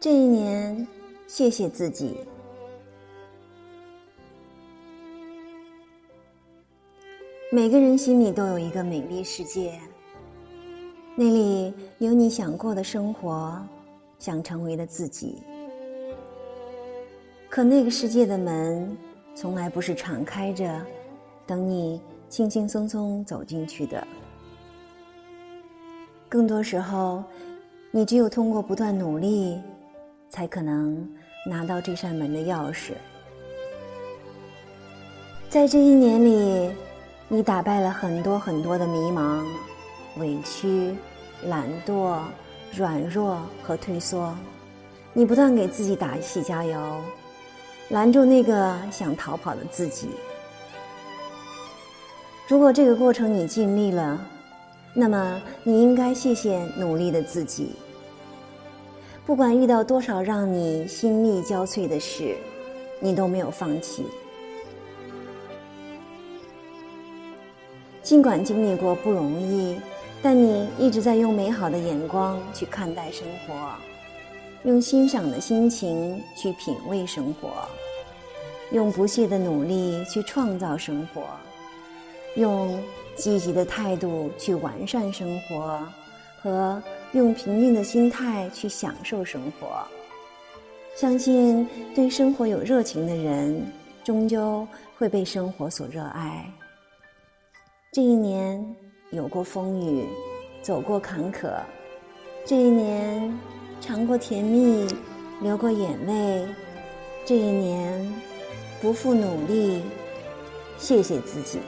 这一年，谢谢自己。每个人心里都有一个美丽世界，那里有你想过的生活，想成为的自己。可那个世界的门，从来不是敞开着，等你轻轻松松走进去的。更多时候，你只有通过不断努力，才可能拿到这扇门的钥匙。在这一年里。你打败了很多很多的迷茫、委屈、懒惰、软弱和退缩。你不断给自己打气加油，拦住那个想逃跑的自己。如果这个过程你尽力了，那么你应该谢谢努力的自己。不管遇到多少让你心力交瘁的事，你都没有放弃。尽管经历过不容易，但你一直在用美好的眼光去看待生活，用欣赏的心情去品味生活，用不懈的努力去创造生活，用积极的态度去完善生活，和用平静的心态去享受生活。相信对生活有热情的人，终究会被生活所热爱。这一年有过风雨，走过坎坷；这一年尝过甜蜜，流过眼泪；这一年不负努力，谢谢自己。